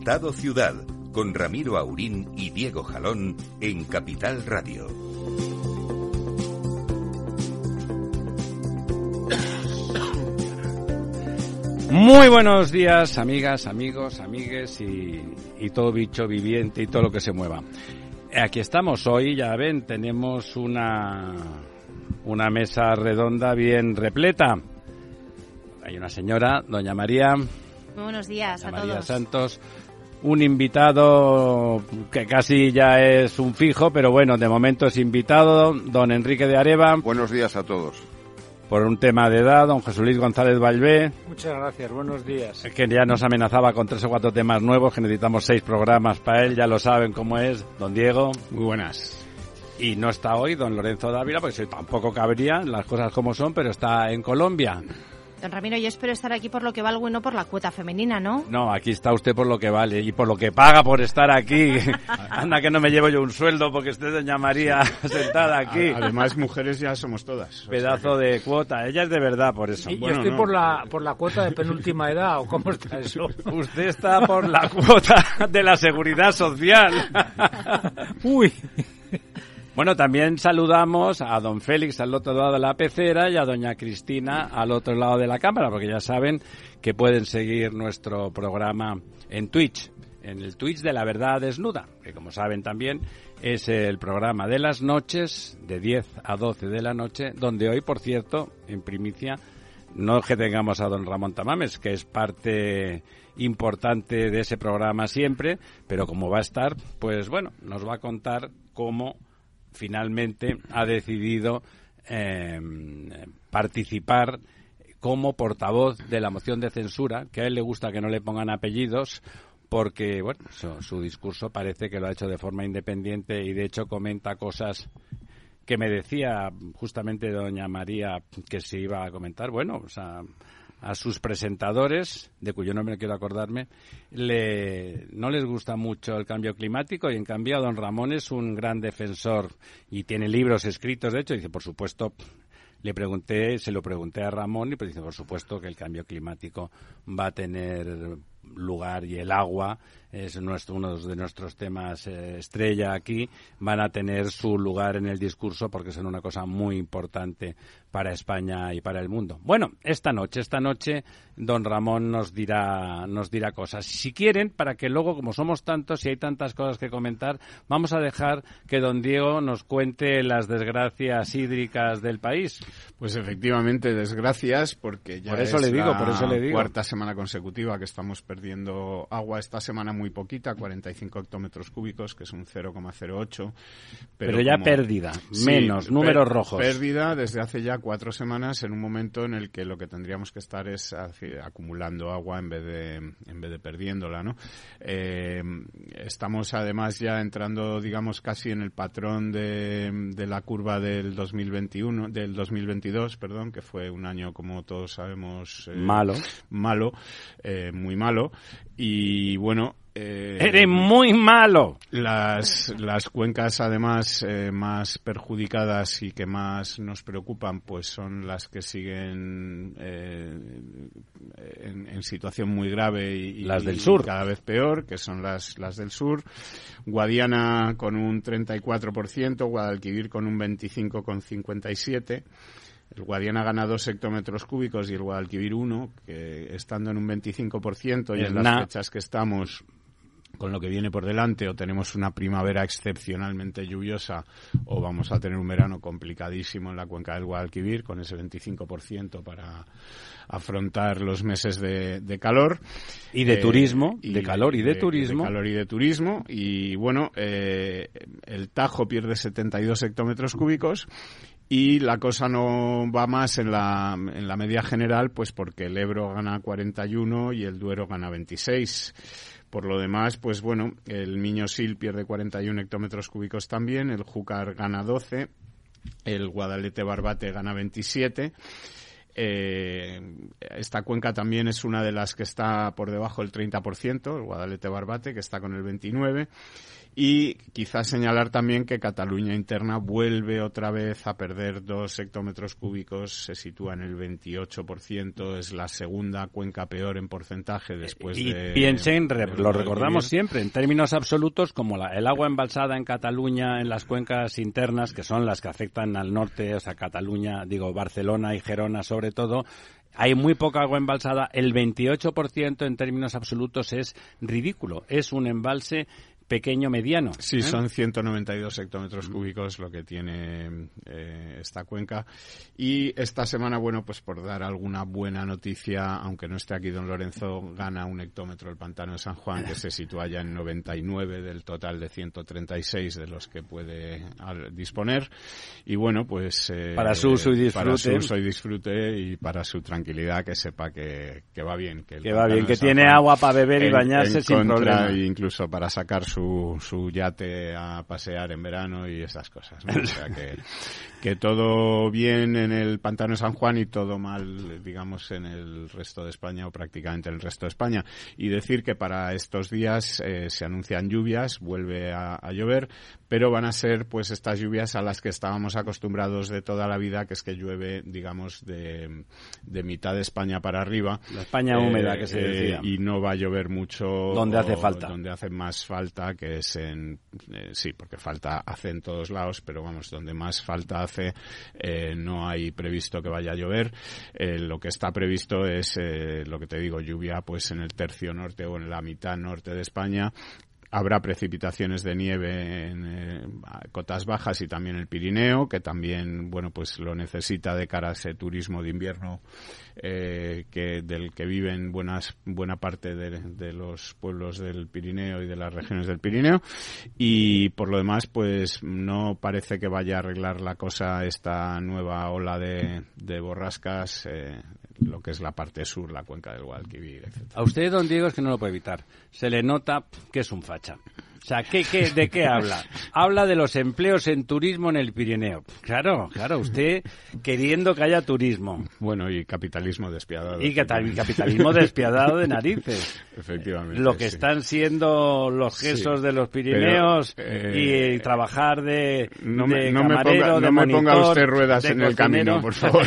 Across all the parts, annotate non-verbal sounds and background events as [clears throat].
Estado Ciudad, con Ramiro Aurín y Diego Jalón en Capital Radio. Muy buenos días, amigas, amigos, amigues y, y todo bicho viviente y todo lo que se mueva. Aquí estamos hoy, ya ven, tenemos una, una mesa redonda bien repleta. Hay una señora, doña María. Muy buenos días a María todos. Santos, un invitado que casi ya es un fijo, pero bueno, de momento es invitado, don Enrique de Areva, Buenos días a todos. por un tema de edad, don José Luis González Valvé, Muchas gracias, buenos días. que ya nos amenazaba con tres o cuatro temas nuevos, que necesitamos seis programas para él, ya lo saben cómo es, don Diego. Muy buenas. Y no está hoy don Lorenzo Dávila, porque tampoco cabría, las cosas como son, pero está en Colombia. Don Ramiro, yo espero estar aquí por lo que valgo y no por la cuota femenina, ¿no? No, aquí está usted por lo que vale y por lo que paga por estar aquí. [laughs] Anda que no me llevo yo un sueldo porque esté doña María [laughs] sentada aquí. Además, mujeres ya somos todas. O Pedazo de cuota. Ella es de verdad por eso. Y Bueno, yo estoy no. por la por la cuota de penúltima edad o cómo está eso. [laughs] Usted está por la cuota de la seguridad social. Uy, Bueno, también saludamos a don Félix al otro lado de la pecera y a doña Cristina al otro lado de la cámara, porque ya saben que pueden seguir nuestro programa en Twitch, en el Twitch de la verdad desnuda, que como saben también es el programa de las noches, de 10 a 12 de la noche, donde hoy, por cierto, en primicia, no que tengamos a don Ramón Tamames, que es parte importante de ese programa siempre, pero como va a estar, pues bueno, nos va a contar cómo finalmente ha decidido eh, participar como portavoz de la moción de censura, que a él le gusta que no le pongan apellidos, porque bueno, su, su discurso parece que lo ha hecho de forma independiente y de hecho comenta cosas que me decía justamente doña María que se iba a comentar. Bueno, o sea, a sus presentadores, de cuyo nombre quiero acordarme, le, no les gusta mucho el cambio climático y en cambio a don Ramón es un gran defensor y tiene libros escritos, de hecho, dice, por supuesto, le pregunté, se lo pregunté a Ramón y pues dice, por supuesto que el cambio climático va a tener lugar y el agua es nuestro, uno de nuestros temas eh, estrella aquí, van a tener su lugar en el discurso porque son una cosa muy importante para España y para el mundo. Bueno, esta noche, esta noche, don Ramón nos dirá, nos dirá cosas. Si quieren, para que luego, como somos tantos y hay tantas cosas que comentar, vamos a dejar que don Diego nos cuente las desgracias hídricas del país. Pues efectivamente, desgracias, porque ya Por eso es le digo, la por eso le digo. cuarta semana consecutiva que estamos perdiendo agua. Esta semana muy poquita, 45 hectómetros cúbicos, que es un 0,08. Pero, ya como- pérdida, Sí, menos, números rojos. Pérdida desde hace ya cuatro semanas en un momento en el que lo que tendríamos que estar es acumulando agua en vez de, en vez de perdiéndola, ¿no? Eh, estamos además ya entrando, digamos, casi en el patrón de, de la curva del 2021, del 2022, perdón, que fue un año, como todos sabemos, eh, Malo. malo, eh, muy malo. Y bueno, eh, Eres muy malo. las, las cuencas, además, eh, más perjudicadas y que más nos preocupan, pues son las que siguen eh, en, en situación muy grave y, Las del y sur. cada vez peor, que son las, las del sur. Guadiana con un 34%, Guadalquivir con un 25,57%. El Guadiana gana 2 hectómetros cúbicos y el Guadalquivir 1, que estando en un 25% y Es en las na- fechas que estamos con lo que viene por delante o tenemos una primavera excepcionalmente lluviosa o vamos a tener un verano complicadísimo en la cuenca del Guadalquivir con ese 25% para afrontar los meses de, calor. Y de turismo, de calor y de, turismo. De calor y de turismo. Y bueno, eh, el Tajo pierde 72 hectómetros cúbicos y la cosa no va más en la, en la media general, pues porque el Ebro gana 41 y el Duero gana 26. Por lo demás, pues bueno, el Miño Sil pierde 41 hectómetros cúbicos también, el Júcar gana 12, el Guadalete Barbate gana 27. Eh, esta cuenca también es una de las que está por debajo del 30%, el Guadalete Barbate, que está con el 29%. Y quizás señalar también que Cataluña interna vuelve otra vez a perder dos hectómetros cúbicos, se sitúa en el 28%, es la segunda cuenca peor en porcentaje después y de... piensen, lo recordamos siempre, en términos absolutos, como la, el agua embalsada en Cataluña, en las cuencas internas, que son las que afectan al norte, o sea, Cataluña, digo, Barcelona y Gerona sobre todo, hay muy poca agua embalsada, el 28% en términos absolutos es ridículo. Es un embalse pequeño mediano. Sí, ¿eh? son 192 hectómetros cúbicos lo que tiene eh, esta cuenca. Y esta semana, bueno, pues por dar alguna buena noticia, aunque no esté aquí don Lorenzo, gana un hectómetro el pantano de San Juan, que se sitúa ya en 99 del total de 136 de los que puede disponer. Y bueno, pues... Eh, para su uso y disfrute. Para su uso y disfrute y para su tranquilidad, que sepa que, va bien. Que, va bien, que tiene agua para beber y bañarse sin problema. incluso para sacar su su, yate a pasear en verano y esas cosas. O sea que, [laughs] que todo bien en el pantano de San Juan y todo mal, digamos, en el resto de España o prácticamente en el resto de España. Y decir que para estos días eh, se anuncian lluvias, vuelve a, llover, pero van a ser pues estas lluvias a las que estábamos acostumbrados de toda la vida, que es que llueve, digamos, de, de mitad de España para arriba. La España húmeda, que se eh, decía. y no va a llover mucho. Donde hace falta. Donde hace más falta, que es en. Eh, sí, porque falta hace en todos lados, pero vamos, donde más falta hace, eh, no hay previsto que vaya a llover. Eh, lo que está previsto es, lo que te digo, lluvia pues en el tercio norte o en la mitad norte de España, Habrá precipitaciones de nieve en eh, cotas bajas y también el Pirineo, que también, bueno, pues lo necesita de cara a ese turismo de invierno eh, que del que viven buenas buena parte de, los pueblos del Pirineo y de las regiones del Pirineo. Y por lo demás, pues no parece que vaya a arreglar la cosa esta nueva ola de, de borrascas. Eh, lo que es la parte sur, la cuenca del Guadalquivir, etc. A usted, don Diego, es que no lo puede evitar. Se le nota que es un muchacha. O sea, ¿qué, qué, de qué habla? Habla de los empleos en turismo en el Pirineo. Claro, claro, usted queriendo que haya turismo. Bueno, y capitalismo despiadado. Y, capitalismo despiadado de narices. Efectivamente. Lo que están siendo los gestos de los Pirineos y, eh, trabajar de, no me, no ponga, no me ponga usted ruedas en el camino, por favor. [laughs]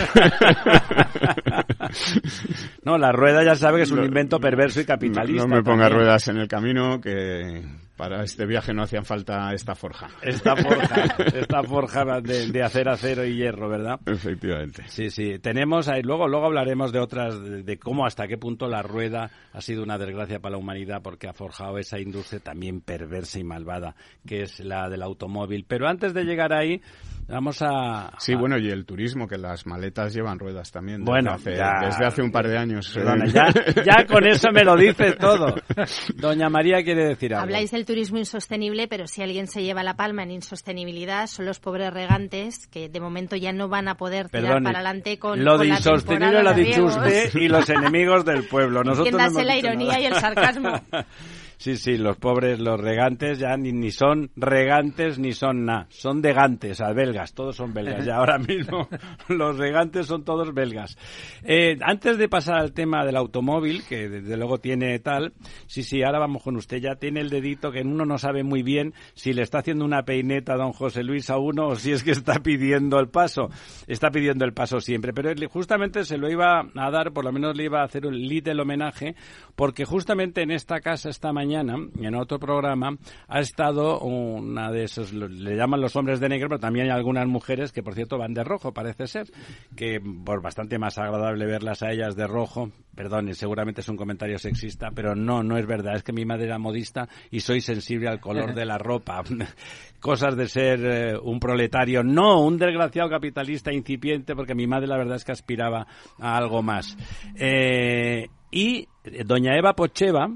no, la rueda ya sabe que es un invento perverso y capitalista. No me ponga ruedas en el camino que para este viaje no hacían falta esta forja. Esta forja, [laughs] esta forja de, de, hacer acero y hierro, ¿verdad? Efectivamente. Sí, sí. Tenemos ahí, luego, luego hablaremos de otras, de, cómo hasta qué punto la rueda ha sido una desgracia para la humanidad porque ha forjado esa industria también perversa y malvada que es la del automóvil. Pero antes de llegar ahí, vamos a... Sí, bueno, y el turismo, que las maletas llevan ruedas también. bueno, desde hace un par de años. ya, ya, con eso me lo dice todo. [laughs] Doña María quiere decir algo. Habláis del turismo insostenible, pero si alguien se lleva la palma en insostenibilidad son los pobres regantes que de momento ya no van a poder tirar para adelante con Lo de insostenible lo ha dicho usted y los enemigos del pueblo. Nosotros la ironía y el sarcasmo. [laughs] Sí, sí, los pobres, los regantes ya ni, ni son regantes ni son nada, son degantes, a belgas, todos son belgas. Ya [laughs] ahora mismo los regantes son todos belgas. Eh, antes de pasar al tema del automóvil, que desde luego tiene tal, sí, sí, ahora vamos con usted, ya tiene el dedito que uno no sabe muy bien si le está haciendo una peineta a don José Luis a uno o si es que está pidiendo el paso. Está pidiendo el paso siempre, pero justamente se lo iba a dar, por lo menos le iba a hacer un little homenaje, porque justamente en esta casa esta mañana mañana, en otro programa, ha estado una de esos, le llaman los hombres de negro, pero también hay algunas mujeres que, por cierto, van de rojo, parece ser, que por bastante más agradable verlas a ellas de rojo, perdón, seguramente es un comentario sexista, pero no, no es verdad, es que mi madre era modista y soy sensible al color de la ropa. [laughs] Cosas de ser eh, un proletario, no un desgraciado capitalista incipiente, porque mi madre la verdad es que aspiraba a algo más. Eh, y doña Eva Pocheva,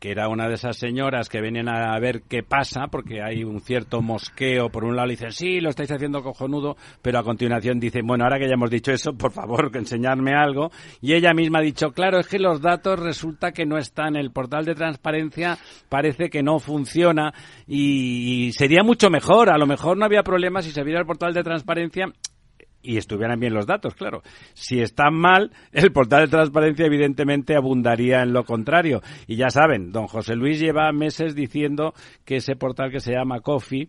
que era una de esas señoras que venían a ver qué pasa, porque hay un cierto mosqueo. Por un lado le dicen, sí, lo estáis haciendo cojonudo, pero a continuación dicen, bueno, ahora que ya hemos dicho eso, por favor, enseñarme algo. Y ella misma ha dicho, claro, es que los datos resulta que no están. El portal de transparencia parece que no funciona y sería mucho mejor. A lo mejor no había problema si se viera el portal de transparencia y estuvieran bien los datos, claro. Si están mal, [laughs] el portal de transparencia evidentemente abundaría en lo contrario. Y ya saben, don José Luis lleva meses diciendo que ese portal que se llama Coffee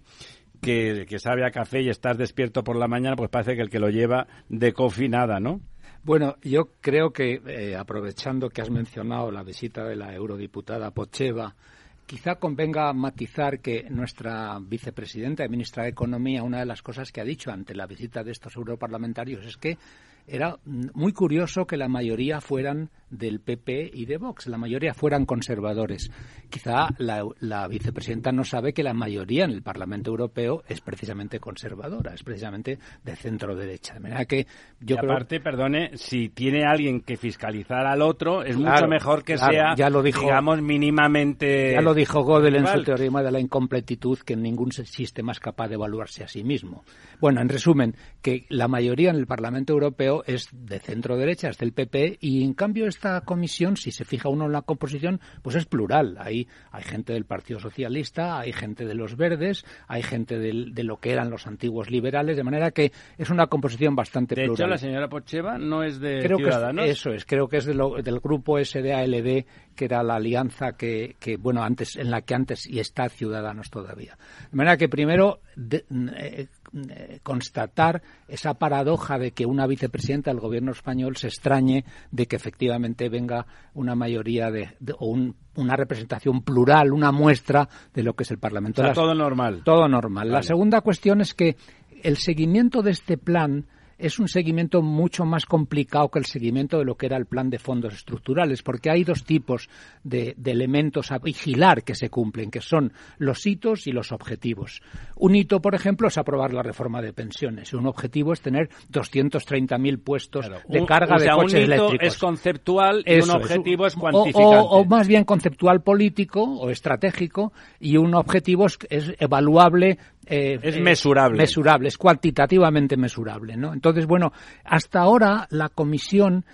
que, sabe a café y estás despierto por la mañana, pues parece que el que lo lleva de coffee nada, ¿no? Bueno, yo creo que eh, aprovechando que has mencionado la visita de la eurodiputada Pocheva Quizá convenga matizar que nuestra vicepresidenta y ministra de Economía, una de las cosas que ha dicho ante la visita de estos europarlamentarios es que era muy curioso que la mayoría fueran del PP y de Vox, la mayoría fueran conservadores. Quizá la, vicepresidenta no sabe que la mayoría en el Parlamento Europeo es precisamente conservadora, es precisamente de centro derecha. De manera que yo y aparte, perdone, si tiene alguien que fiscalizar al otro, es mucho mejor que sea, ya lo dijo, digamos, mínimamente. Ya lo dijo Gödel en su teorema de la incompletitud, que ningún sistema es capaz de evaluarse a sí mismo. Bueno, en resumen, que la mayoría en el Parlamento Europeo es de centro derecha, es del PP, y en cambio esta comisión, si se fija uno en la composición, pues es plural. Hay, hay gente del Partido Socialista, hay gente de los Verdes, hay gente de lo que eran los antiguos liberales, de manera que es una composición bastante plural. De hecho, la señora Pocheva no es de creo Ciudadanos. Que eso es, creo que es del grupo SDALD, que era la alianza que, que, bueno, antes, en la que antes y está Ciudadanos todavía. De manera que primero eh, constatar esa paradoja de que una vicepresidenta del gobierno español se extrañe de que efectivamente venga una mayoría de, o una representación plural, una muestra de lo que es el Parlamento. todo normal. Todo normal. La segunda cuestión es que el seguimiento de este plan es un seguimiento mucho más complicado que el seguimiento de lo que era el plan de fondos estructurales, porque hay dos tipos de, elementos a vigilar que se cumplen, que son los hitos y los objetivos. Un hito, por ejemplo, es aprobar la reforma de pensiones y un objetivo es tener 230.000 puestos de carga de coches un hito es conceptual y un objetivo es, cuantificante. O, más bien conceptual político o estratégico y un objetivo es evaluable eh, es mesurable. Mesurable, es cuantitativamente mesurable, ¿no? Entonces, bueno, hasta ahora la Comisión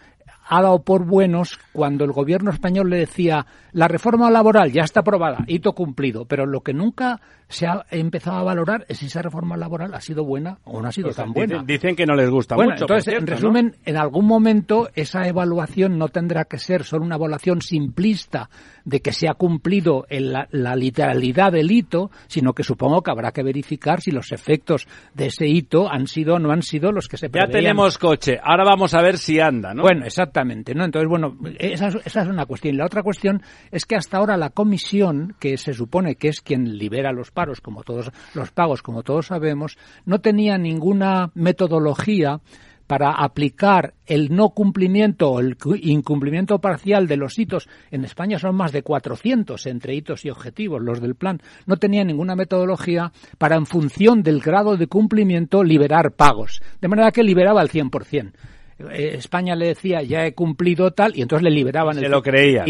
ha dado por buenos cuando el gobierno español le decía la reforma laboral ya está aprobada, hito cumplido, pero lo que nunca se ha empezado a valorar es si esa reforma laboral ha sido buena o no ha sido pues tan buena. Dicen, que no les gusta bueno, mucho. Entonces, en resumen, en algún momento esa evaluación no tendrá que ser solo una evaluación simplista de que se ha cumplido la, la, literalidad del hito, sino que supongo que habrá que verificar si los efectos de ese hito han sido o no han sido los que se preveían. Ya tenemos coche, ahora vamos a ver si anda, ¿no? Bueno, exactamente, ¿no? Entonces, bueno, esa, esa es una cuestión. La otra cuestión es que hasta ahora la comisión, que se supone que es quien libera los paros, como todos los pagos, como todos sabemos, no tenía ninguna metodología para aplicar el no cumplimiento o el incumplimiento parcial de los hitos. En España son más de 400 entre hitos y objetivos los del plan. No tenía ninguna metodología para, en función del grado de cumplimiento, liberar pagos. De manera que liberaba al 100%. Eh, España le decía ya he cumplido tal y entonces le liberaban se lo creía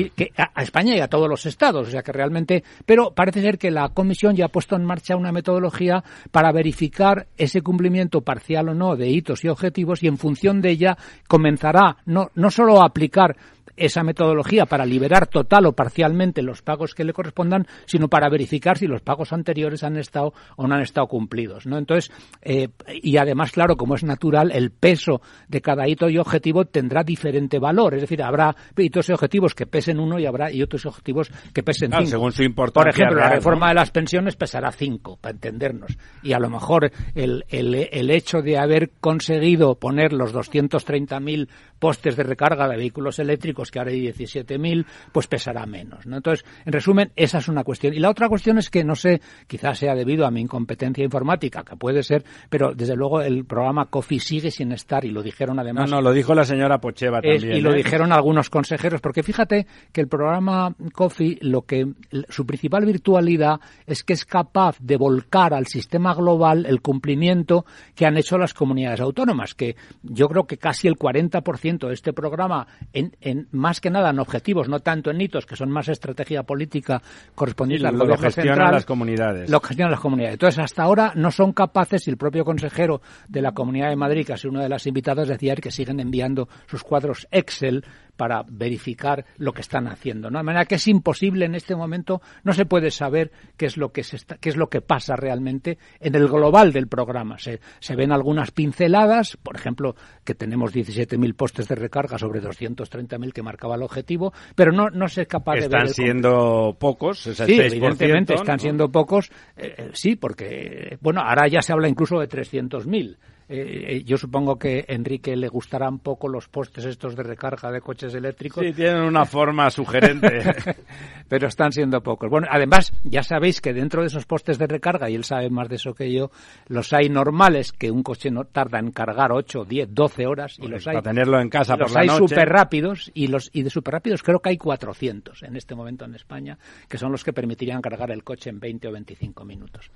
a, España y a todos los estados o sea que realmente pero parece ser que la comisión ya ha puesto en marcha una metodología para verificar ese cumplimiento parcial o no de hitos y objetivos y en función de ella comenzará no no solo a aplicar esa metodología para liberar total o parcialmente los pagos que le correspondan, sino para verificar si los pagos anteriores han estado o no han estado cumplidos. ¿no? Entonces, eh, y además, claro, como es natural, el peso de cada hito y objetivo tendrá diferente valor. Es decir, habrá hitos y objetivos que pesen uno y habrá y otros objetivos que pesen cinco. Según su importancia. Por ejemplo, la reforma de las pensiones pesará cinco, para entendernos. Y a lo mejor el, el, el hecho de haber conseguido poner los 230.000 postes de recarga de vehículos eléctricos que ahora hay 17.000, pues pesará menos. ¿no? Entonces, en resumen, esa es una cuestión. Y la otra cuestión es que, no sé, quizás sea debido a mi incompetencia informática, que puede ser, pero desde luego el programa COFI sigue sin estar, y lo dijeron además. No, no, lo dijo la señora Pocheva también. y lo ¿eh? dijeron algunos consejeros, porque fíjate que el programa COFI, lo que, su principal virtualidad es que es capaz de volcar al sistema global el cumplimiento que han hecho las comunidades autónomas, que yo creo que casi el 40% de este programa, en, en, más que nada en objetivos, no tanto en hitos, que son más estrategia política correspondiente al gobierno central, las comunidades. Lo gestionan las comunidades. Entonces, hasta ahora no son capaces, y el propio consejero de la Comunidad de Madrid, que ha sido una de las invitadas, decía que siguen enviando sus cuadros Excel para verificar lo que están haciendo. ¿no? De manera que es imposible en este momento, no se puede saber qué es lo que, se está, qué es lo que pasa realmente en el global del programa. Se, se ven algunas pinceladas, por ejemplo, que tenemos 17.000 postes de recarga sobre 230.000 que marcaba el objetivo, pero no, no se es capaz de ver. Están siendo pocos, es el sí, evidentemente están siendo pocos, eh, eh, sí, porque, bueno, ahora ya se habla incluso de 300.000. Eh, eh, yo supongo que a Enrique le gustarán poco los postes estos de recarga de coches eléctricos. Sí, tienen una forma sugerente. [laughs] Pero están siendo pocos. Bueno, además, ya sabéis que dentro de esos postes de recarga, y él sabe más de eso que yo, los hay normales, que un coche no tarda en cargar 8, 10, 12 horas, y los hay... Para tenerlo en casa por la hay súper rápidos, y, los, y de súper rápidos creo que hay 400 en este momento en España, que son los que permitirían cargar el coche en 20 o 25 minutos.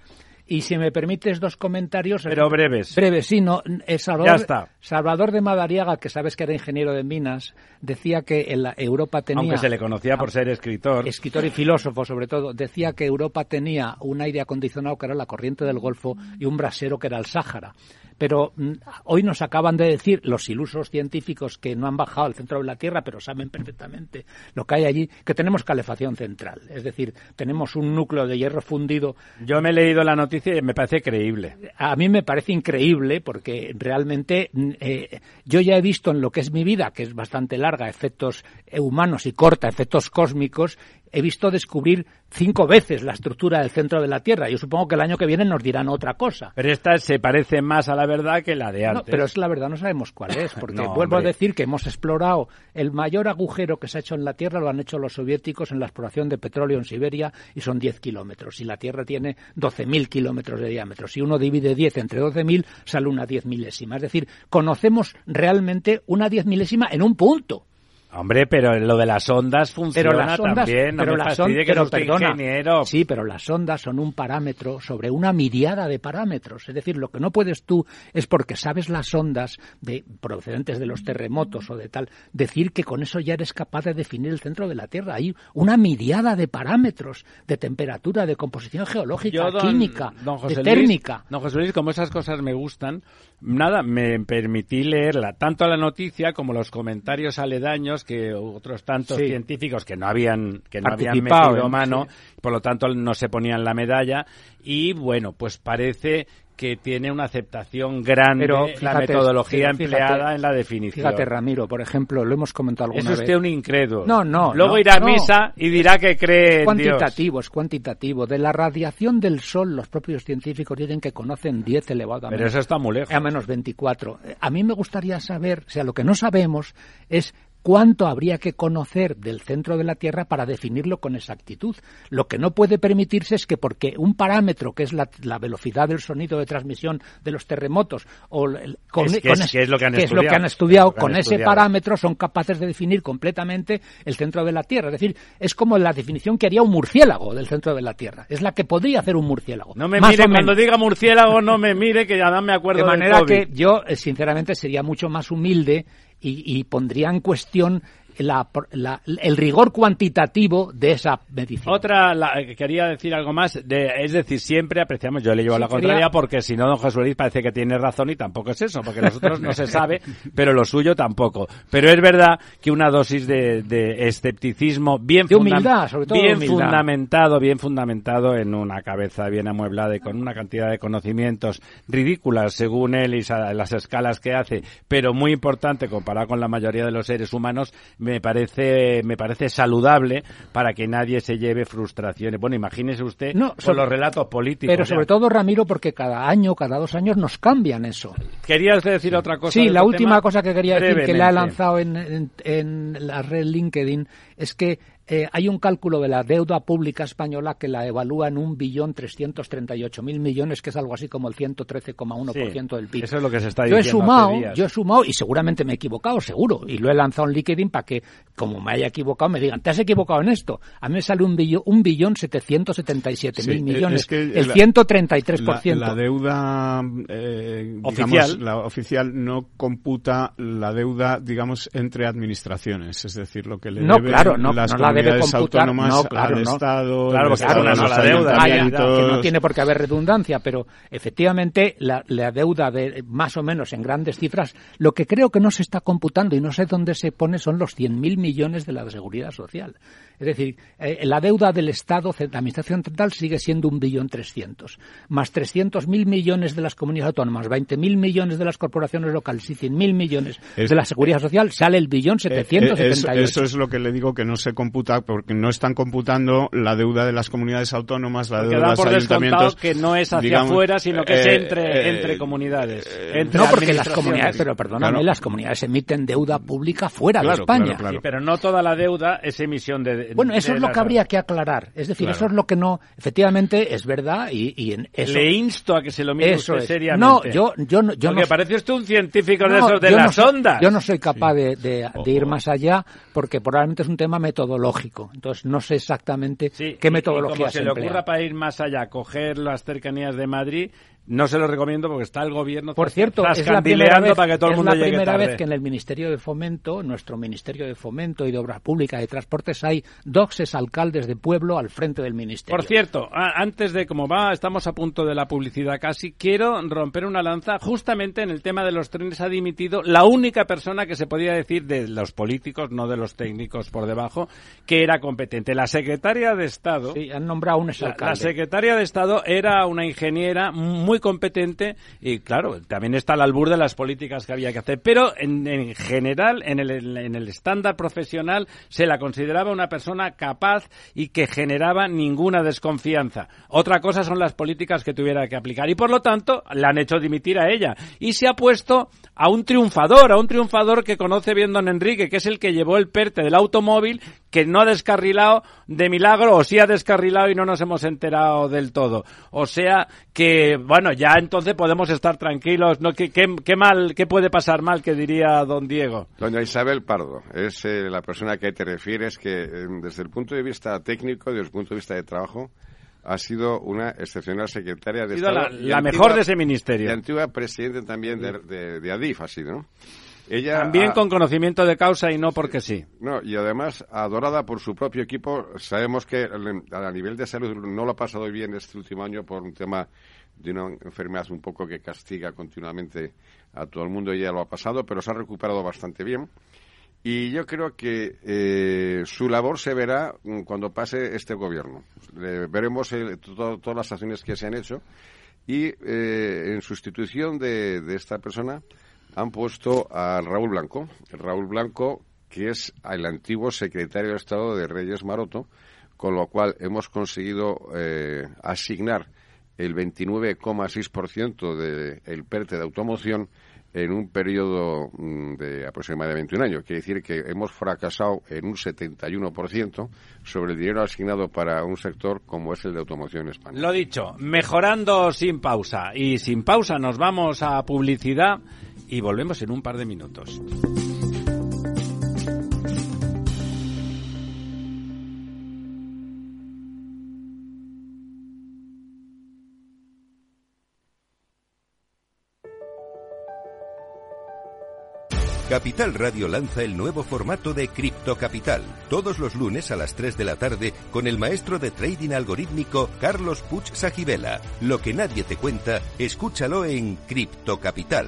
Y si me permites dos comentarios. Pero breves. Breves, sí, no. Salvador, ya está. Salvador de Madariaga, que sabes que era ingeniero de minas, decía que en la Europa tenía. Aunque se le conocía por ser escritor. Escritor y filósofo, sobre todo. Decía que Europa tenía un aire acondicionado que era la corriente del Golfo y un brasero que era el Sáhara pero mm, hoy nos acaban de decir los ilusos científicos que no han bajado al centro de la Tierra, pero saben perfectamente lo que hay allí, que tenemos calefacción central. Es decir, tenemos un núcleo de hierro fundido. Yo me he leído la noticia me parece creíble. A mí me parece increíble porque realmente mm, eh, yo ya he visto en lo que es mi vida, que es bastante larga, efectos humanos y corta, efectos cósmicos, he visto descubrir cinco veces la estructura del centro de la Tierra. Yo supongo que el año que viene nos dirán otra cosa. Pero esta se parece más a la verdad que la de antes. No, pero es la verdad, no sabemos cuál es, porque vuelvo a decir que hemos explorado el mayor agujero que se ha hecho en la Tierra, lo han hecho los soviéticos en la exploración de petróleo en Siberia y son 10 kilómetros. Y la Tierra tiene 12.000 kilómetros de diámetro. Si uno divide 10 entre 12.000, sale una 10 milésima. Es decir, conocemos realmente una 10 milésima en un punto. Hombre, pero lo de las ondas funciona pero las ondas, también. No pero me las ondas, que pero no perdona, ingeniero. Sí, pero las ondas son un parámetro sobre una miriada de parámetros. Es decir, lo que no puedes tú es porque sabes las ondas de, procedentes de los terremotos o de tal, decir que con eso ya eres capaz de definir el centro de la Tierra. Hay una miriada de parámetros de temperatura, de composición geológica, química, de térmica. don José Luis, como esas cosas me gustan, nada, me permití leerla, tanto la noticia como los comentarios aledaños que otros tantos científicos que no habían que no habían metido mano, por lo tanto no se ponían la medalla y bueno, pues parece que tiene una aceptación grande pero la metodología empleada en la definición. Fíjate, Ramiro, por ejemplo, lo hemos comentado alguna vez. Es usted un incrédulo. No, no. Luego irá a misa y dirá que cree es cuantitativo, es cuantitativo. De la radiación del Sol, los propios científicos dicen que conocen 10 elevado a Pero eso está muy lejos. A menos 24. A mí me gustaría saber, o sea, lo que no sabemos es cuánto habría que conocer del centro de la Tierra para definirlo con exactitud. Lo que no puede permitirse es que porque un parámetro, que es la, velocidad del sonido de transmisión de los terremotos, o con, es, lo que han estudiado, con ese parámetro son capaces de definir completamente el centro de la Tierra. Es decir, es como la definición que haría un murciélago del centro de la Tierra. Es la que podría hacer un murciélago. No me mire, cuando diga murciélago, no me mire, que ya no me acuerdo De manera que yo, eh, sinceramente, sería mucho más humilde y, y pondría en cuestión la, el rigor cuantitativo de esa medición. Otra, quería decir algo más, de, es decir, siempre apreciamos, yo le llevo la contraria porque si no, don José Luis parece que tiene razón y tampoco es eso, porque nosotros no se sabe, [laughs] pero lo suyo tampoco. Pero es verdad que una dosis de, escepticismo bien, bien fundamentado, bien fundamentado en una cabeza bien amueblada y con una cantidad de conocimientos ridículas según él y las escalas que hace, pero muy importante comparado con la mayoría de los seres humanos, me parece, me parece saludable para que nadie se lleve frustraciones. Bueno, imagínese usted no, con los relatos políticos. Pero sobre todo, Ramiro, porque cada año, cada dos años nos cambian eso. ¿Quería usted decir otra cosa? Sí, la última cosa que quería decir, que le ha lanzado en, en la red LinkedIn, es que eh, hay un cálculo de la deuda pública española que la evalúa en un billón trescientos treinta y ocho mil millones, que es algo así como el 113,1% del PIB. Eso es lo que se está diciendo. Yo he sumado, yo he sumado y seguramente me he equivocado, seguro, y lo he lanzado en LinkedIn para que, como me haya equivocado, me digan, te has equivocado en esto. A mí me sale un billón, un billón setecientos setenta y siete mil millones, el 133%. La, la deuda eh, oficial, la oficial no computa la deuda, digamos, entre administraciones, es decir, lo que le no, claro, no, las no la debe computar, no, claro, al Estado, claro, claro, no, la deuda, que no tiene por qué haber redundancia, pero efectivamente la, la, deuda de más o menos en grandes cifras, lo que creo que no se está computando y no sé dónde se pone son los 100.000 millones de la seguridad social. Es decir, eh, la deuda del Estado, la Administración Central, sigue siendo un billón trescientos, más trescientos mil millones de las comunidades autónomas, veinte mil millones de las corporaciones locales y cien mil millones de la Seguridad Social, sale el billón eh, setecientos setenta y Eso es lo que le digo que no se computa, porque no están computando la deuda de las comunidades autónomas, la deuda de los ayuntamientos. que no es hacia afuera, sino que es eh, entre, entre comunidades. no, porque las comunidades, pero perdóname, las comunidades emiten deuda pública fuera de España. pero no toda la deuda es emisión de, bueno, eso es lo que habría que aclarar. Es decir, eso es lo que no, efectivamente, es verdad y, en eso. Le insto a que se lo mire usted seriamente. No, yo, yo, yo Porque parece usted un científico de esos de las ondas. Yo no soy capaz de, ir más allá porque probablemente es un tema metodológico. Entonces no sé exactamente qué metodología y como se, le ocurra para ir más allá, coger las cercanías de Madrid, no se lo recomiendo porque está el gobierno Por cierto, es la primera vez, para que todo el mundo es la primera vez que en el Ministerio de Fomento, nuestro Ministerio de Fomento y de Obras Públicas y Transportes, hay dos alcaldes de pueblo al frente del Ministerio. Por cierto, antes de cómo va, estamos a punto de la publicidad casi, quiero romper una lanza justamente en el tema de los trenes. Ha dimitido la única persona que se podía decir de los políticos, no de los técnicos por debajo, que era competente. La secretaria de Estado. Sí, han nombrado un exalcalde. La, la secretaria de Estado era una ingeniera muy competente y claro, también está al albur de las políticas que había que hacer. Pero en, general, en el, en el estándar profesional, se la consideraba una persona capaz y que generaba ninguna desconfianza. Otra cosa son las políticas que tuviera que aplicar y por lo tanto la han hecho dimitir a ella y se ha puesto a un triunfador, a un triunfador que conoce bien don Enrique, que es el que llevó el PERTE del automóvil, que no ha descarrilado de milagro o sí ha descarrilado y no nos hemos enterado del todo. O sea que, bueno, ya entonces podemos estar tranquilos. ¿no? ¿Qué, qué, mal, qué puede pasar mal, que diría don Diego? Doña Isabel Pardo, es eh, la persona a que te refieres que eh, desde el punto de vista técnico, desde el punto de vista de trabajo, ha sido una excepcional secretaria de Estado. La, mejor de ese ministerio. Y antigua presidente también de, de, ADIF, ha sido, ¿no? Ella También con conocimiento de causa y no porque sí. No, y además adorada por su propio equipo. Sabemos que a nivel de salud no lo ha pasado bien este último año por un tema de una enfermedad un poco que castiga continuamente a todo el mundo. Ella lo ha pasado, pero se ha recuperado bastante bien. Y yo creo que eh, su labor se verá mm, cuando pase este gobierno. veremos todas las acciones que se han hecho y eh, en sustitución de, de, esta persona han puesto a Raúl Blanco. Raúl Blanco, que es el antiguo secretario de Estado de Reyes Maroto, con lo cual hemos conseguido eh, asignar el 29,6% del PERTE de automoción en un periodo mm, de aproximadamente un año. Quiere decir que hemos fracasado en un 71% sobre el dinero asignado para un sector como es el de automoción en España. Lo dicho, mejorando sin pausa. Y sin pausa nos vamos a publicidad y volvemos en un par de minutos. Capital Radio lanza el nuevo formato de Cripto Capital, todos los lunes a las 3 de la tarde con el maestro de trading algorítmico Carlos Puch Sajibela. Lo que nadie te cuenta, escúchalo en Cripto Capital.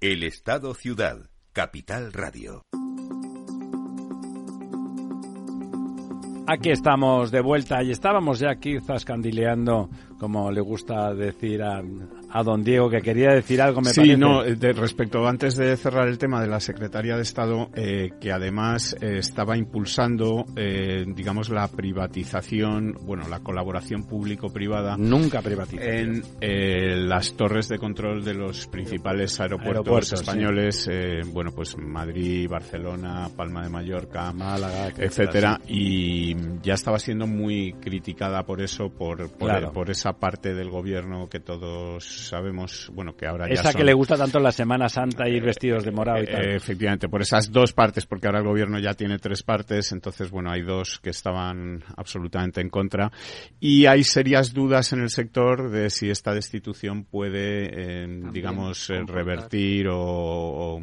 El Estado Ciudad, Capital Radio. Aquí estamos de vuelta y estábamos ya aquí zascandileando, como le gusta decir a, a don Diego, que quería decir algo, me sí, no, de, respecto, antes de cerrar el tema de la Secretaría de Estado, eh, que además eh, estaba impulsando, eh, digamos, la privatización, bueno, la colaboración público-privada. Nunca privatización. En eh, las torres de control de los principales aeropuertos, españoles, bueno, pues Madrid, Barcelona, Palma de Mallorca, Málaga, etcétera, y ya estaba siendo muy criticada por eso, por, por, por esa parte del gobierno que todos sabemos, bueno, que ahora Esa que le gusta tanto la Semana Santa ir vestidos de morado y tal. Eh, efectivamente, por esas dos partes, porque ahora el gobierno ya tiene tres partes, entonces, bueno, hay dos que estaban absolutamente en contra. Y hay serias dudas en el sector de si esta destitución puede, eh, digamos, eh, revertir o,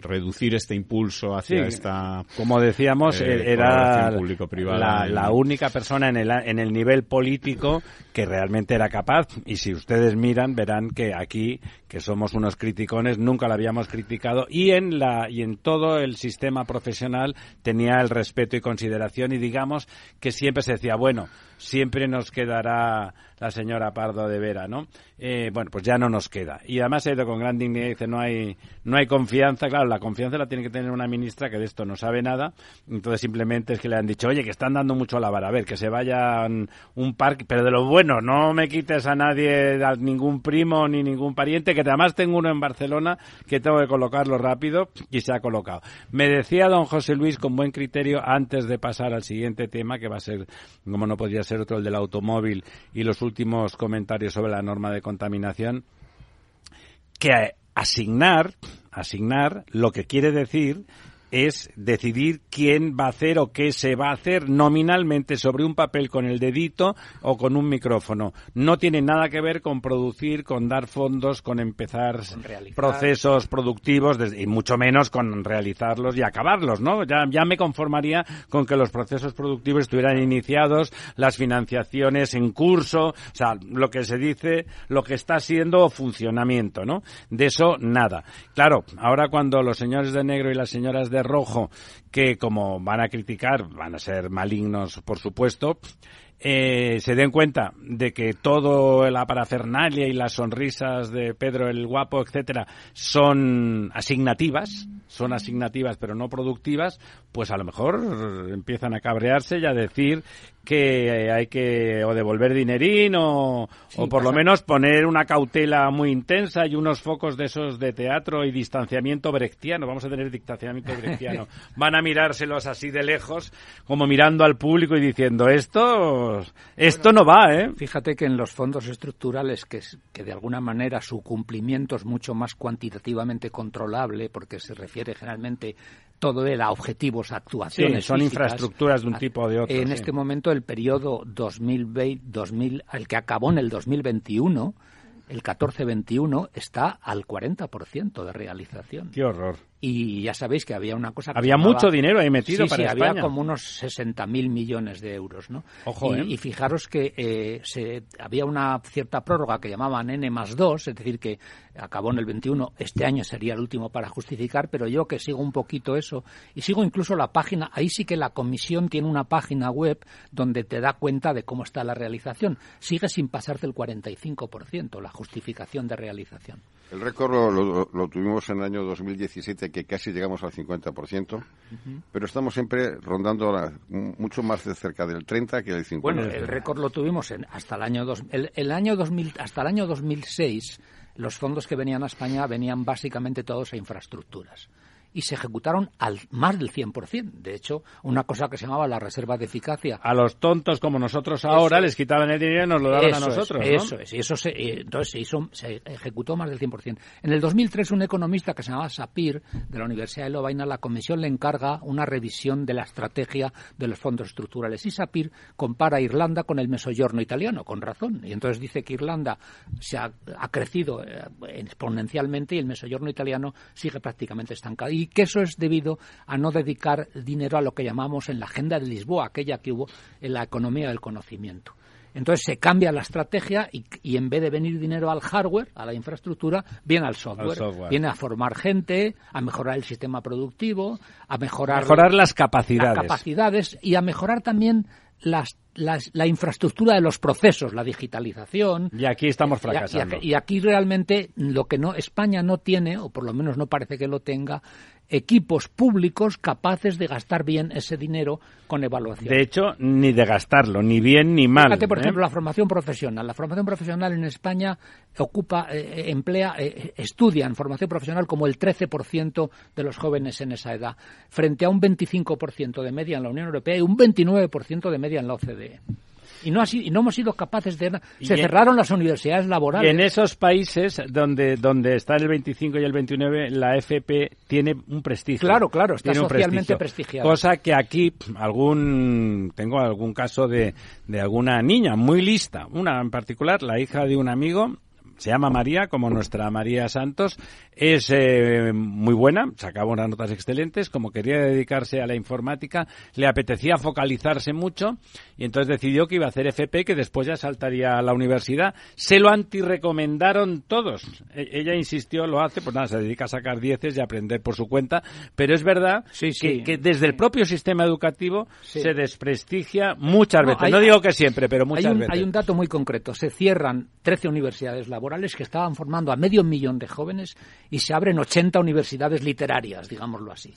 reducir este impulso hacia esta. Como decíamos, era la, la, única persona en el, en el nivel político que realmente era capaz. Y si ustedes miran, verán que aquí, que somos unos criticones, nunca la habíamos criticado y en la y en todo el sistema profesional tenía el respeto y consideración y digamos que siempre se decía, bueno, siempre nos quedará la señora Pardo de Vera, ¿no? Eh, bueno, pues ya no nos queda. Y además ha ido con gran dignidad y dice, no hay, no hay confianza. Claro, la confianza la tiene que tener una ministra que de esto no sabe nada. Entonces simplemente es que le han dicho, oye, que están dando mucho la vara. A ver, que se vayan un parque, pero de lo bueno, no me quites a nadie, a ningún primo ni ningún pariente, que además tengo uno en Barcelona que tengo que colocarlo rápido y se ha colocado. Me decía don José Luis con buen criterio antes de pasar al siguiente tema, que va a ser, como no podría ser otro, el del automóvil y los últimos comentarios sobre la norma de contaminación, que asignar, asignar lo que quiere decir es decidir quién va a hacer o qué se va a hacer nominalmente sobre un papel con el dedito o con un micrófono. No tiene nada que ver con producir, con dar fondos, con empezar procesos productivos y mucho menos con realizarlos y acabarlos, ¿no? Ya, ya me conformaría con que los procesos productivos estuvieran iniciados, las financiaciones en curso, o sea, lo que se dice, lo que está siendo funcionamiento, ¿no? De eso nada. Claro, ahora cuando los señores de negro y las señoras de rojo, que como van a criticar, van a ser malignos, por supuesto, eh, se den cuenta de que todo la parafernalia y las sonrisas de Pedro el Guapo, etcétera, son asignativas, son asignativas pero no productivas, pues a lo mejor empiezan a cabrearse y a decir que hay que o devolver dinerín o, o por lo menos poner una cautela muy intensa y unos focos de esos de teatro y distanciamiento brechtiano. Vamos a tener distanciamiento brechtiano. [laughs] Van a mirárselos así de lejos, como mirando al público y diciendo esto, esto no va, ¿eh? Fíjate que en los fondos estructurales, que, que de alguna manera su cumplimiento es mucho más cuantitativamente controlable, porque se refiere generalmente todo era objetivos, actuaciones. son infraestructuras de un tipo o de otro. En este momento, el periodo 2020, 2000, el que acabó en el 2021, el 14-21 está al 40% de realización. ¡Qué horror! Y ya sabéis que había una cosa que Había mucho dinero ahí metido sí, para sí, España. había como unos 60.000 millones de euros, ¿no? Ojo, y, ¿eh? y fijaros que eh, se, había una cierta prórroga que llamaban N más 2, es decir, que acabó en el 21, este año sería el último para justificar, pero yo que sigo un poquito eso, y sigo incluso la página, ahí sí que la comisión tiene una página web donde te da cuenta de cómo está la realización. Sigue sin pasar del 45%, la justificación de realización. El récord lo, lo- lo tuvimos en el año 2017, que casi llegamos al 50%, pero estamos siempre rondando la- mucho más de cerca del 30 que del 50. Bueno, el récord lo tuvimos en, hasta el año dos, el, el año 2000, hasta el año 2006. Los fondos que venían a España venían básicamente todos a infraestructuras y se ejecutaron al más del 100%. De hecho, una cosa que se llamaba la reserva de eficacia A los tontos como nosotros ahora Eso les es. quitaban el dinero y nos lo daban a nosotros, es, ¿no? Eso es, y eso se, eh, entonces se, hizo, se ejecutó más del 100%. En el 2003, un economista que se llamaba Sapir, de la Universidad de Lovaina, la comisión le encarga una revisión de la estrategia de los fondos estructurales. Y Sapir compara a Irlanda con el mesoyorno italiano, con razón. Y entonces dice que Irlanda se ha, ha crecido eh, exponencialmente y el mesoyorno italiano sigue prácticamente estancado. Y que eso es debido a no dedicar dinero a lo que llamamos en la agenda de Lisboa, aquella que hubo en la economía del conocimiento. Entonces se cambia la estrategia y, y en vez de venir dinero al hardware, a la infraestructura, viene al software. Al software. Viene a formar gente, a mejorar el sistema productivo, a mejorar, Mejorar las capacidades. las capacidades y a mejorar también las, las- la infraestructura de los procesos, la digitalización. Y aquí estamos Y a- y fracasando. Y, aquí realmente lo que no España no tiene, o por lo menos no parece que lo tenga, equipos públicos capaces de gastar bien ese dinero con evaluación. De hecho, ni de gastarlo, ni bien ni mal. Fíjate, por ¿eh? ejemplo, la formación profesional. La formación profesional en España ocupa, eh, emplea, eh, estudian formación profesional como el 13% de los jóvenes en esa edad, frente a un 25% de media en la Unión Europea y un 29% de media en la OCDE. Y no, ha sido- y no hemos sido capaces de... Se Y en- cerraron las universidades laborales. en esos países donde, donde está el 25 y el 29, la FP tiene un prestigio. Claro, claro, está Tiene socialmente prestigiada. Cosa que aquí, algún, tengo algún caso de, de alguna niña muy lista, una en particular, la hija de un amigo, se llama María, como nuestra María Santos, es eh, muy buena, sacaba unas notas excelentes, como quería dedicarse a la informática, le apetecía focalizarse mucho y entonces decidió que iba a hacer FP, que después ya saltaría a la universidad. Se lo antirecomendaron todos. E- ella insistió, lo hace, pues nada, se dedica a sacar dieces y a aprender por su cuenta, pero es verdad Sí, que, sí. que desde el propio sistema educativo Sí. se desprestigia muchas No, veces. hay- no digo que siempre, pero muchas hay un, veces. hay un dato muy concreto. Se cierran 13 universidades laborales que estaban formando a medio millón de jóvenes y se abren 80 universidades literarias, digámoslo así.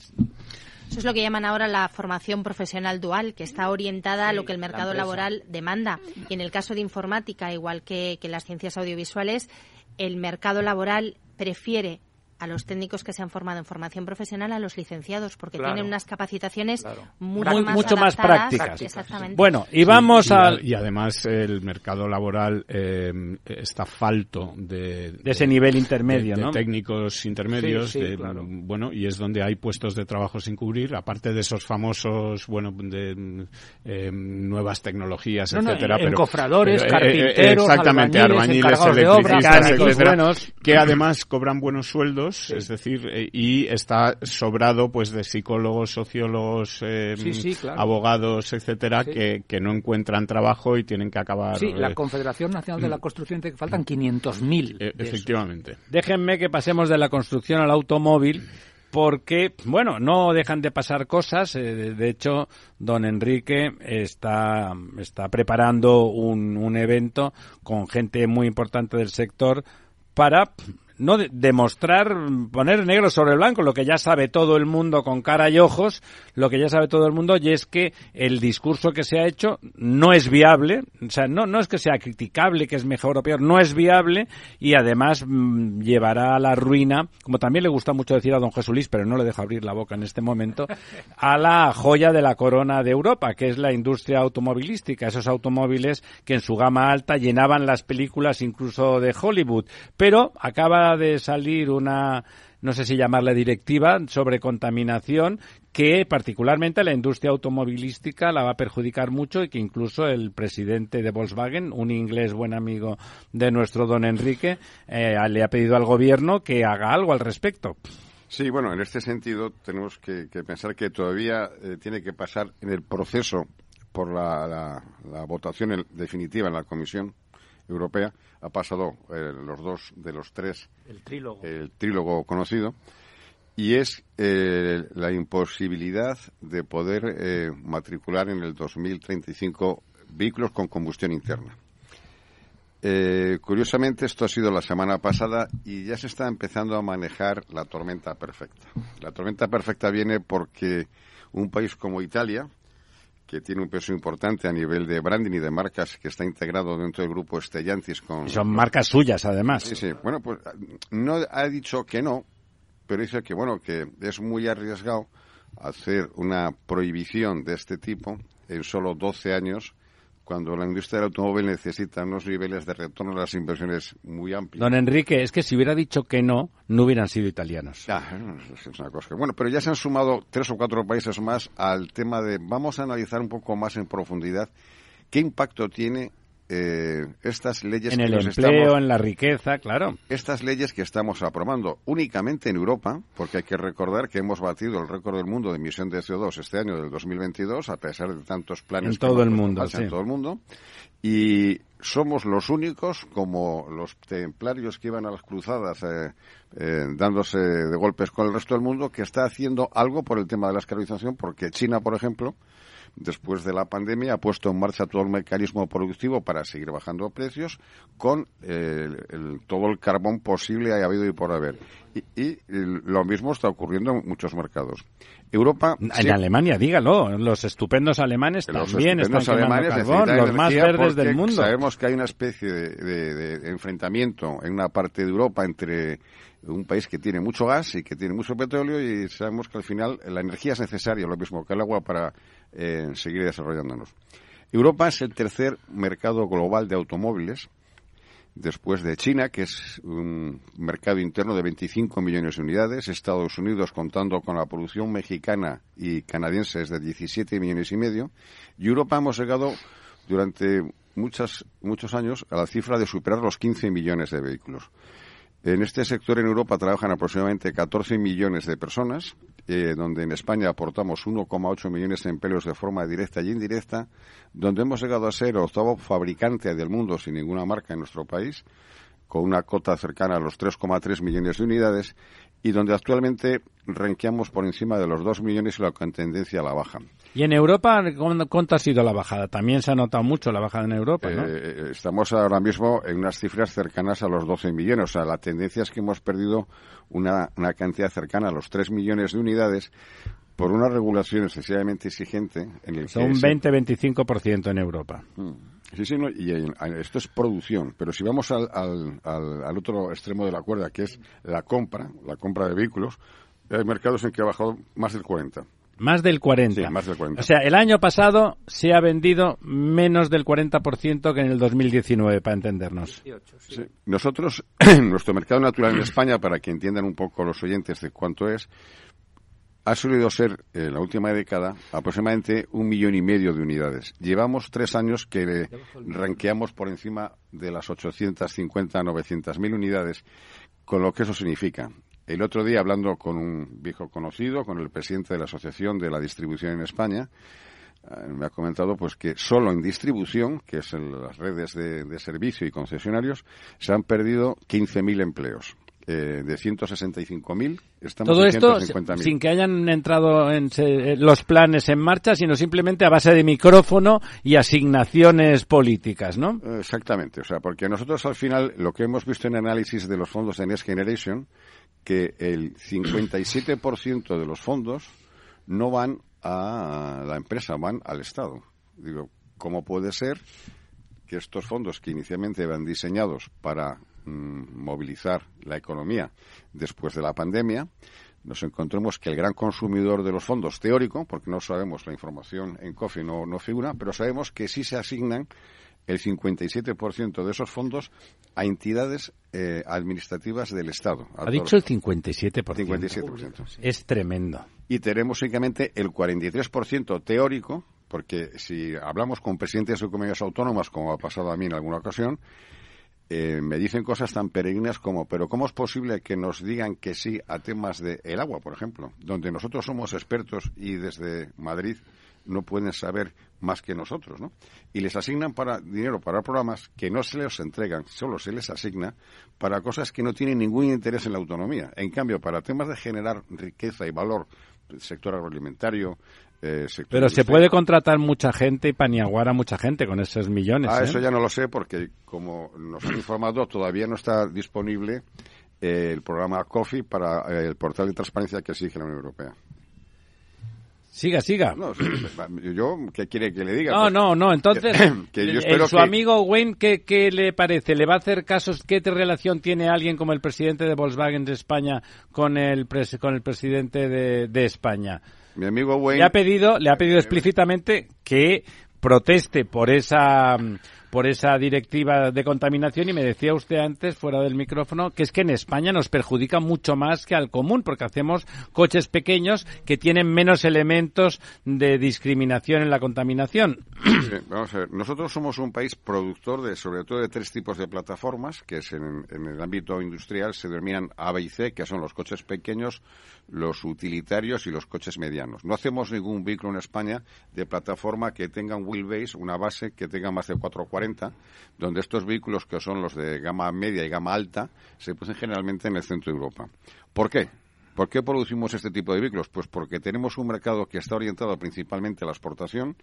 Eso es lo que llaman ahora la formación profesional dual, que está orientada a lo que el mercado laboral demanda. Y en el caso de informática, igual que, que las ciencias audiovisuales, el mercado laboral prefiere a los técnicos que se han formado en formación profesional a los licenciados, porque Claro. tienen unas capacitaciones Claro. mucho, Muy- más, mucho más prácticas. Exactamente. Bueno, y Sí, vamos y, al... y además el mercado laboral eh, está falto de, De ese nivel intermedio, de- de ¿no? técnicos intermedios, Sí, sí, de, claro. bueno, y es donde hay puestos de trabajo sin cubrir, aparte de esos famosos, bueno, de eh, nuevas tecnologías, No, no, etcétera. en pero, cofradores, pero, eh, eh, carpinteros, exactamente, albañiles, albañiles, obra, electricistas, mecánicos etcétera, buenos. que además cobran buenos sueldos, es decir, eh, y está sobrado pues de psicólogos, sociólogos, eh, Sí, sí, claro. abogados, etcétera, Sí. que, que no encuentran trabajo y tienen que acabar. Sí, la eh, Confederación Nacional de la Construcción dice que faltan 500.000. eh, de esos. efectivamente. Déjenme que pasemos de la construcción al automóvil porque, bueno, no dejan de pasar cosas. de- de hecho, don Enrique está, está preparando un, un evento con gente muy importante del sector para no de- demostrar, poner negro sobre blanco lo que ya sabe todo el mundo con cara y ojos, lo que ya sabe todo el mundo, y es que el discurso que se ha hecho no es viable, o sea, no, no es que sea criticable, que es mejor o peor, no es viable y además mm, llevará a la ruina, como también le gusta mucho decir a don Jesulís, pero no le dejo abrir la boca en este momento, a la joya de la corona de Europa, que es la industria automovilística, esos automóviles que en su gama alta llenaban las películas incluso de Hollywood, pero acaba de salir una no sé si llamarla directiva sobre contaminación que particularmente la industria automovilística la va a perjudicar mucho y que incluso el presidente de Volkswagen, un inglés buen amigo de nuestro don Enrique, eh, le ha pedido al gobierno que haga algo al respecto. Sí, bueno, en este sentido tenemos que, pensar que todavía eh, tiene que pasar en el proceso por la, votación definitiva en la Comisión Europea. Ha pasado eh, los dos de los tres. El trílogo. El trílogo conocido y es eh, la imposibilidad de poder eh, matricular en el 2035 vehículos con combustión interna. Curiosamente, esto ha sido la semana pasada y ya se está empezando a manejar la tormenta perfecta. La tormenta perfecta viene porque un país como Italia, que tiene un peso importante a nivel de branding y de marcas que está integrado dentro del grupo Stellantis con... son marcas suyas, además. Sí, sí. Bueno, pues no ha dicho que no, pero dice que bueno que es muy arriesgado hacer una prohibición de este tipo en solo 12 años cuando la industria del automóvil necesita unos niveles de retorno a las inversiones muy amplios. Don Enrique, es que si hubiera dicho que no, no hubieran sido italianos. es una cosa. Bueno, pero ya se han sumado tres o cuatro países más al tema de vamos a analizar un poco más en profundidad qué impacto tiene eh, estas leyes en el empleo, en la riqueza, claro. Estas leyes que estamos aprobando únicamente en Europa, porque hay que recordar que hemos batido el récord del mundo de emisión de CO2 este año del 2022, a pesar de tantos planes en todo el mundo, en todo el mundo, y somos los únicos, como los templarios que iban a las cruzadas eh, eh, dándose de golpes con el resto del mundo, que está haciendo algo por el tema de la esclavización, porque China, por ejemplo, después de la pandemia, ha puesto en marcha todo el mecanismo productivo para seguir bajando precios con eh, todo el carbón posible ha habido y por haber. Y, lo mismo está ocurriendo en muchos mercados. Europa. En Alemania, dígalo. Los estupendos alemanes también están alemanes carbón, los más verdes del mundo. Sabemos que hay una especie de enfrentamiento en una parte de Europa entre un país que tiene mucho gas y que tiene mucho petróleo y sabemos que al final la energía es necesaria, lo mismo que el agua, para eh, seguir desarrollándonos. Europa es el tercer mercado global de automóviles, después de China, que es un mercado interno de 25 millones de unidades, Estados Unidos contando con la producción mexicana y canadiense es de 17 millones y medio, y Europa hemos llegado durante muchas, muchos años a la cifra de superar los 15 millones de vehículos. En este sector en Europa trabajan aproximadamente 14 millones de personas, eh, donde en España aportamos 1,8 millones de empleos de forma directa y indirecta, donde hemos llegado a ser octavo fabricante del mundo sin ninguna marca en nuestro país, con una cota cercana a los 3,3 millones de unidades, y donde actualmente renqueamos por encima de los 2 millones y la tendencia a la baja. ¿Y en Europa cuánto ha sido la bajada? También se ha notado mucho la bajada en Europa, ¿no? Eh, estamos ahora mismo en unas cifras cercanas a los 12 millones. O sea, la tendencia es que hemos perdido una, una cantidad cercana a los 3 millones de unidades por una regulación excesivamente exigente. En el Son un 20-25% en Europa. Mm. Sí, sí, y esto es producción, pero si vamos al, al, al, otro extremo de la cuerda, que es la compra, la compra de vehículos, hay mercados en que ha bajado más del 40. Más del 40. Sí, más del 40. O sea, el año pasado se ha vendido menos del 40% que en el 2019, para entendernos. Sí. Nosotros, [clears throat] nuestro mercado natural en España, para que entiendan un poco los oyentes de cuánto es, ha solido ser en la última década aproximadamente un millón y medio de unidades. Llevamos tres años que ranqueamos por encima de las 850 900 mil unidades, con lo que eso significa. El otro día, hablando con un viejo conocido, con el presidente de la Asociación de la Distribución en España, eh, me ha comentado pues que solo en distribución, que es en las redes de, de servicio y concesionarios, se han perdido 15.000 empleos eh, de 165.000, estamos Todo esto sin que hayan entrado en eh, los planes en marcha, sino simplemente a base de micrófono y asignaciones políticas, ¿no? Exactamente, o sea, porque nosotros al final lo que hemos visto en análisis de los fondos de Next Generation, que el 57% de los fondos no van a la empresa, van al Estado. Digo, ¿cómo puede ser que estos fondos que inicialmente eran diseñados para Mm, movilizar la economía después de la pandemia, nos encontremos que el gran consumidor de los fondos teórico, porque no sabemos la información en COFI no, no figura, pero sabemos que sí se asignan el 57% de esos fondos a entidades eh, administrativas del Estado. Ha dicho el 57%. 57%. Es tremendo. Y tenemos únicamente el 43% teórico, porque si hablamos con presidentes de comunidades autónomas, como ha pasado a mí en alguna ocasión, eh, me dicen cosas tan peregrinas como, pero ¿cómo es posible que nos digan que sí a temas de el agua, por ejemplo, donde nosotros somos expertos y desde Madrid no pueden saber más que nosotros, ¿no? Y les asignan para dinero para programas que no se les entregan, solo se les asigna para cosas que no tienen ningún interés en la autonomía. En cambio, para temas de generar riqueza y valor, sector agroalimentario, eh, Pero se puede contratar mucha gente y paniaguar a mucha gente con esos millones. Ah, ¿eh? eso ya no lo sé porque, como nos han informado, todavía no está disponible eh, el programa COFI para el portal de transparencia que exige la Unión Europea. Siga, siga. No, yo, ¿qué quiere que le diga? No, Pues, no, no. Entonces, [coughs] que yo el- espero su que- amigo Wayne, ¿qué, ¿qué le parece? ¿Le va a hacer casos? ¿Qué relación tiene alguien como el presidente de Volkswagen de España con el, pres- con el presidente de, de España? Mi amigo Wayne... Le ha pedido, le ha pedido explícitamente que proteste por esa mm, por esa directiva de contaminación y me decía usted antes fuera del micrófono que es que en España nos perjudica mucho más que al común porque hacemos coches pequeños que tienen menos elementos de discriminación en la contaminación. Vamos a ver. Nosotros somos un país productor de, sobre todo, de tres tipos de plataformas, que es en, en el ámbito industrial se denominan A, B y C, que son los coches pequeños, los utilitarios y los coches medianos. No hacemos ningún vehículo en España de plataforma que tenga un wheelbase, una base que tenga más de 440, donde estos vehículos, que son los de gama media y gama alta, se producen generalmente en el centro de Europa. ¿Por qué? ¿Por qué producimos este tipo de vehículos? Pues porque tenemos un mercado que está orientado principalmente a la exportación.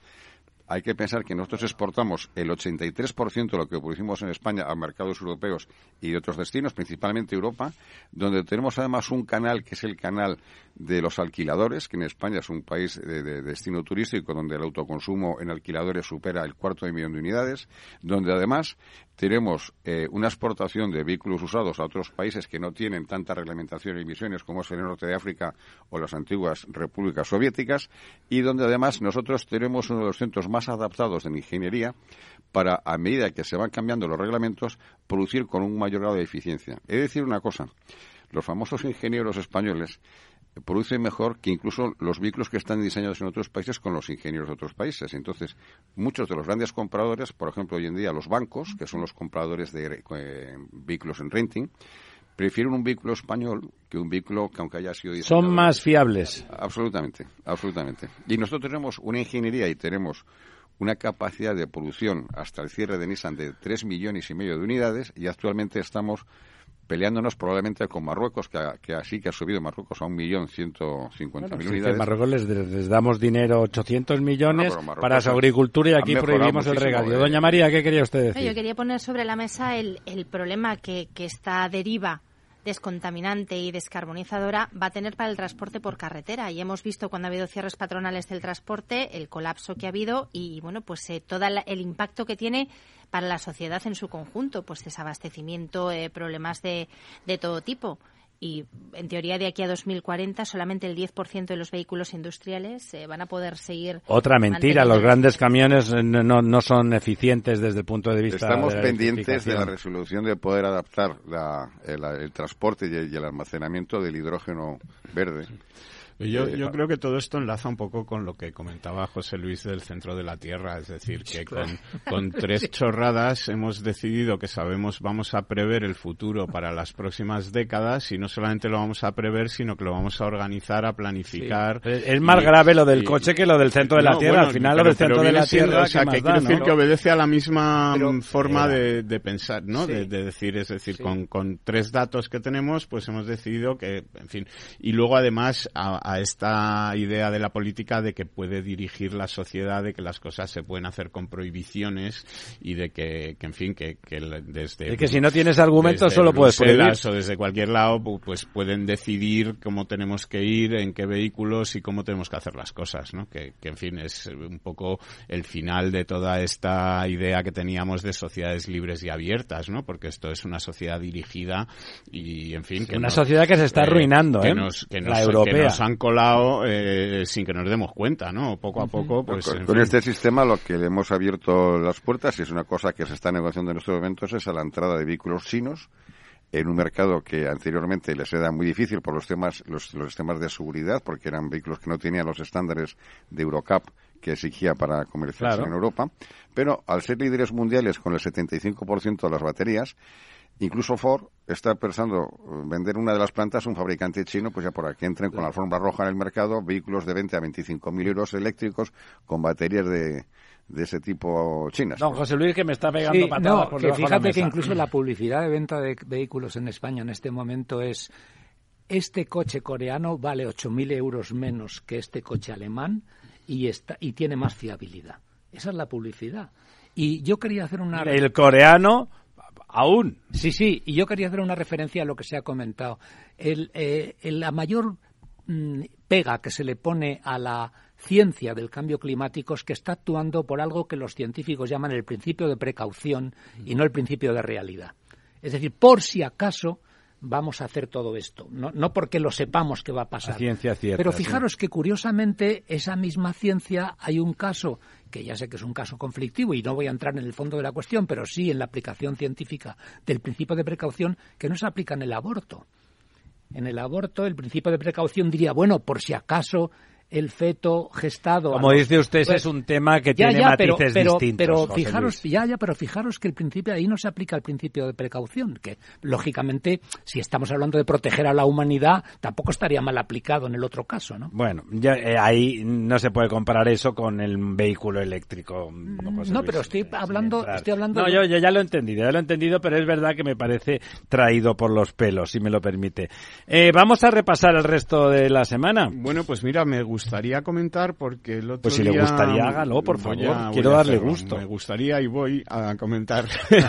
Hay que pensar que nosotros exportamos el 83% de lo que producimos en España a mercados europeos y de otros destinos, principalmente Europa, donde tenemos además un canal que es el canal de los alquiladores, que en España es un país de, de destino turístico donde el autoconsumo en alquiladores supera el cuarto de millón de unidades, donde además tenemos eh, una exportación de vehículos usados a otros países que no tienen tanta reglamentación y emisiones como es el norte de África o las antiguas repúblicas soviéticas y donde además nosotros tenemos uno de los centros más adaptados en ingeniería para, a medida que se van cambiando los reglamentos, producir con un mayor grado de eficiencia. He de decir una cosa, los famosos ingenieros españoles producen mejor que incluso los vehículos que están diseñados en otros países con los ingenieros de otros países. Entonces, muchos de los grandes compradores, por ejemplo, hoy en día los bancos, que son los compradores de eh, vehículos en renting, prefieren un vehículo español que un vehículo que aunque haya sido diseñado... Son más fiables. Absolutamente, absolutamente. Y nosotros tenemos una ingeniería y tenemos una capacidad de producción hasta el cierre de Nissan de 3 millones y medio de unidades y actualmente estamos peleándonos probablemente con Marruecos, que, que así que ha subido Marruecos a un millón ciento cincuenta mil unidades. en Marruecos les, les damos dinero 800 millones Bueno, para su agricultura y aquí prohibimos el regadío. eh. Doña María, ¿qué quería usted decir? Yo quería poner sobre la mesa el, el problema que, que esta deriva descontaminante y descarbonizadora va a tener para el transporte por carretera. Y hemos visto cuando ha habido cierres patronales del transporte el colapso que ha habido y bueno, pues eh, todo el impacto que tiene para la sociedad en su conjunto, pues desabastecimiento, eh, problemas de, de todo tipo. Y en teoría de aquí a 2040 solamente el 10% de los vehículos industriales eh, van a poder seguir. Otra mentira, los grandes camiones eh, no, no son eficientes desde el punto de vista Estamos de la pendientes de la resolución de poder adaptar la- el, el transporte y el, y el almacenamiento del hidrógeno verde. Yo, Eh, yo creo que todo esto enlaza un poco con lo que comentaba José Luis del centro de la Tierra, es decir, que con, con [laughs] tres chorradas hemos decidido que sabemos, vamos a prever el futuro para las próximas décadas y no solamente lo vamos a prever, sino que lo vamos a organizar, a planificar. Es es más y- grave lo del y- coche que lo del centro de la No, Tierra. bueno, Al final pero- lo del centro de la siendo, Tierra, o sea, ¿qué que da, decir no? que obedece a la misma Pero- forma Era. de, de pensar, ¿no? Sí. De, de decir, es decir, con, con tres datos que tenemos, pues hemos decidido que, en fin, y luego además a, a esta idea de la política de que puede dirigir la sociedad, de que las cosas se pueden hacer con prohibiciones y de que, que en fin, que, desde... Es que si no tienes argumentos solo puedes prohibir. O desde cualquier lado, pu- pues pueden decidir cómo tenemos que ir, en qué vehículos y cómo tenemos que hacer las cosas, ¿no? Que, que en fin, es un poco el final de toda esta idea que teníamos de sociedades libres y abiertas, ¿no? Porque esto es una sociedad dirigida y, en fin, que Una sociedad que se está arruinando, ¿eh? nos, que La que europea. nos han han colado eh, sin que nos demos cuenta, ¿no? Poco a poco, pues... Con, este sistema lo que le hemos abierto las puertas, y es una cosa que se está negociando en estos momentos, es a la entrada de vehículos chinos en un mercado que anteriormente les era muy difícil por los temas, los, los temas de seguridad, porque eran vehículos que no tenían los estándares de Eurocap que exigía para comercializar en Europa. Pero al ser líderes mundiales con el 75% de las baterías, incluso Ford está pensando vender una de las plantas a un fabricante chino, pues ya por aquí entren con la alfombra roja en el mercado, vehículos de 20 a 25.000 euros eléctricos con baterías de de ese tipo chinas. No, José Luis que me está pegando patadas no, que fíjate que incluso la publicidad de venta de vehículos en España en este momento es este coche coreano vale 8.000 euros menos que este coche alemán y, está, y tiene más fiabilidad. Esa es la publicidad. Y yo quería hacer una... El coreano aún. Sí, sí, y yo quería hacer una referencia a lo que se ha comentado. El, eh, la mayor mm, pega que se le pone a la ciencia del cambio climático es que está actuando por algo que los científicos llaman el principio de precaución y no el principio de realidad. Es decir, por si acaso vamos a hacer todo esto, no, no porque lo sepamos que va a pasar. ciencia cierta, Pero fijaros que curiosamente esa misma ciencia hay un caso que ya sé que es un caso conflictivo y no voy a entrar en el fondo de la cuestión, pero sí en la aplicación científica del principio de precaución que no se aplica en el aborto. En el aborto, el principio de precaución diría, bueno, por si acaso el feto gestado. Como dice usted, ese es un tema que tiene matices pero, distintos. Pero fijaros, ya, ya, pero fijaros que el principio ahí no se aplica el principio de precaución, que lógicamente, si estamos hablando de proteger a la humanidad, tampoco estaría mal aplicado en el otro caso, ¿no? Bueno, ya, eh, ahí no se puede comparar eso con el vehículo eléctrico. No, pero estoy hablando, estoy hablando. No, yo, ya lo he entendido, ya lo he entendido, pero es verdad que me parece traído por los pelos, si me lo permite. Eh, vamos a repasar el resto de la semana. Bueno, pues mira, me gusta gustaría comentar porque el otro Pues si le gustaría, hágalo, por favor. Quiero darle gusto. Me gustaría y voy a comentar.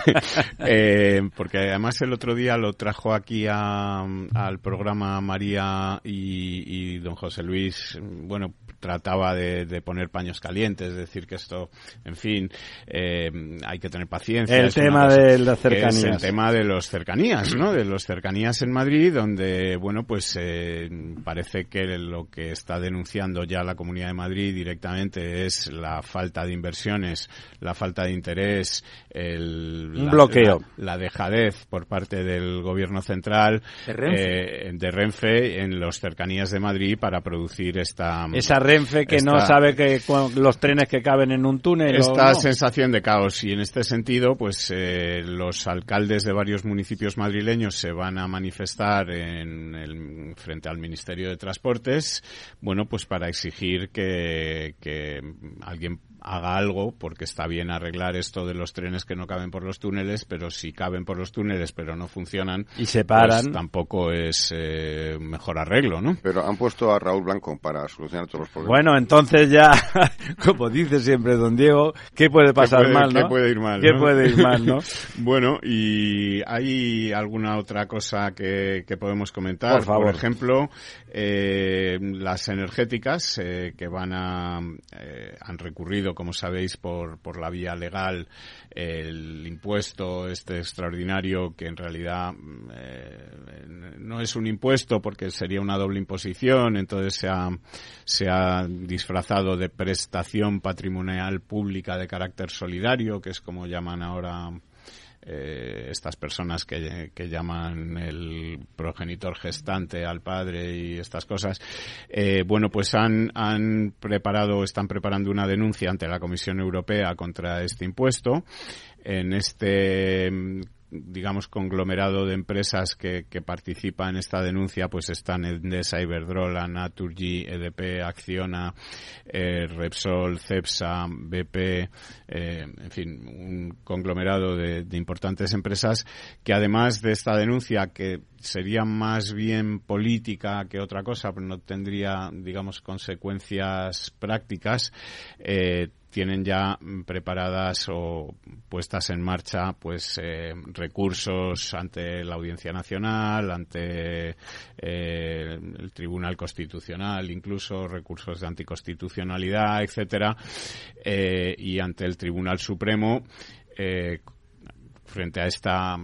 [laughs] eh, porque además el otro día lo trajo aquí al programa María y, y don José Luis. Bueno, trataba de, poner paños calientes, es decir, que esto, en fin, eh, hay que tener paciencia. El tema de las cercanías. el tema de los cercanías, ¿no? De los cercanías en Madrid, donde, bueno, pues eh, parece que lo que está denunciando ya la Comunidad de Madrid directamente es la falta de inversiones, la falta de interés, el Un bloqueo. La, dejadez por parte del gobierno central de Renfe. Eh, de Renfe en los cercanías de Madrid para producir esta esa Renfe que no sabe que los trenes que caben en un túnel. Esta sensación de caos y en este sentido, pues eh, los alcaldes de varios municipios madrileños se van a manifestar en el, frente al Ministerio de Transportes, bueno, pues para exigir que, que alguien haga algo, porque está bien arreglar esto de los trenes que no caben por los túneles, pero si caben por los túneles pero no funcionan, y se paran, pues tampoco es eh, mejor arreglo, ¿no? Pero han puesto a Raúl Blanco para solucionar todos los problemas. Bueno, entonces ya, [laughs] como dice siempre don Diego, ¿qué puede pasar mal, no? ¿Qué puede ir mal, ¿Qué puede ir mal, no? [laughs] bueno, y hay alguna otra cosa que, que podemos comentar. Por favor. Por ejemplo, eh, las energéticas eh, que van a, eh, han recurrido como sabéis, por, por la vía legal el impuesto este extraordinario que en realidad eh, no es un impuesto porque sería una doble imposición, entonces se ha, se ha disfrazado de prestación patrimonial pública de carácter solidario, que es como llaman ahora eh, estas personas que, que, llaman el progenitor gestante al padre y estas cosas, eh, bueno, pues han, han preparado, están preparando una denuncia ante la Comisión Europea contra este impuesto. En este digamos, conglomerado de empresas que, que participa en esta denuncia, pues están Endesa, Iberdrola, Naturgy, EDP, Acciona, eh, Repsol, Cepsa, BP, eh, en fin, un conglomerado de, de importantes empresas que además de esta denuncia que sería más bien política que otra cosa, pero no tendría, digamos, consecuencias prácticas, eh, tienen ya preparadas o puestas en marcha pues eh, recursos ante la Audiencia Nacional, ante eh, el Tribunal Constitucional, incluso recursos de anticonstitucionalidad, etcétera, eh, y ante el Tribunal Supremo frente a esta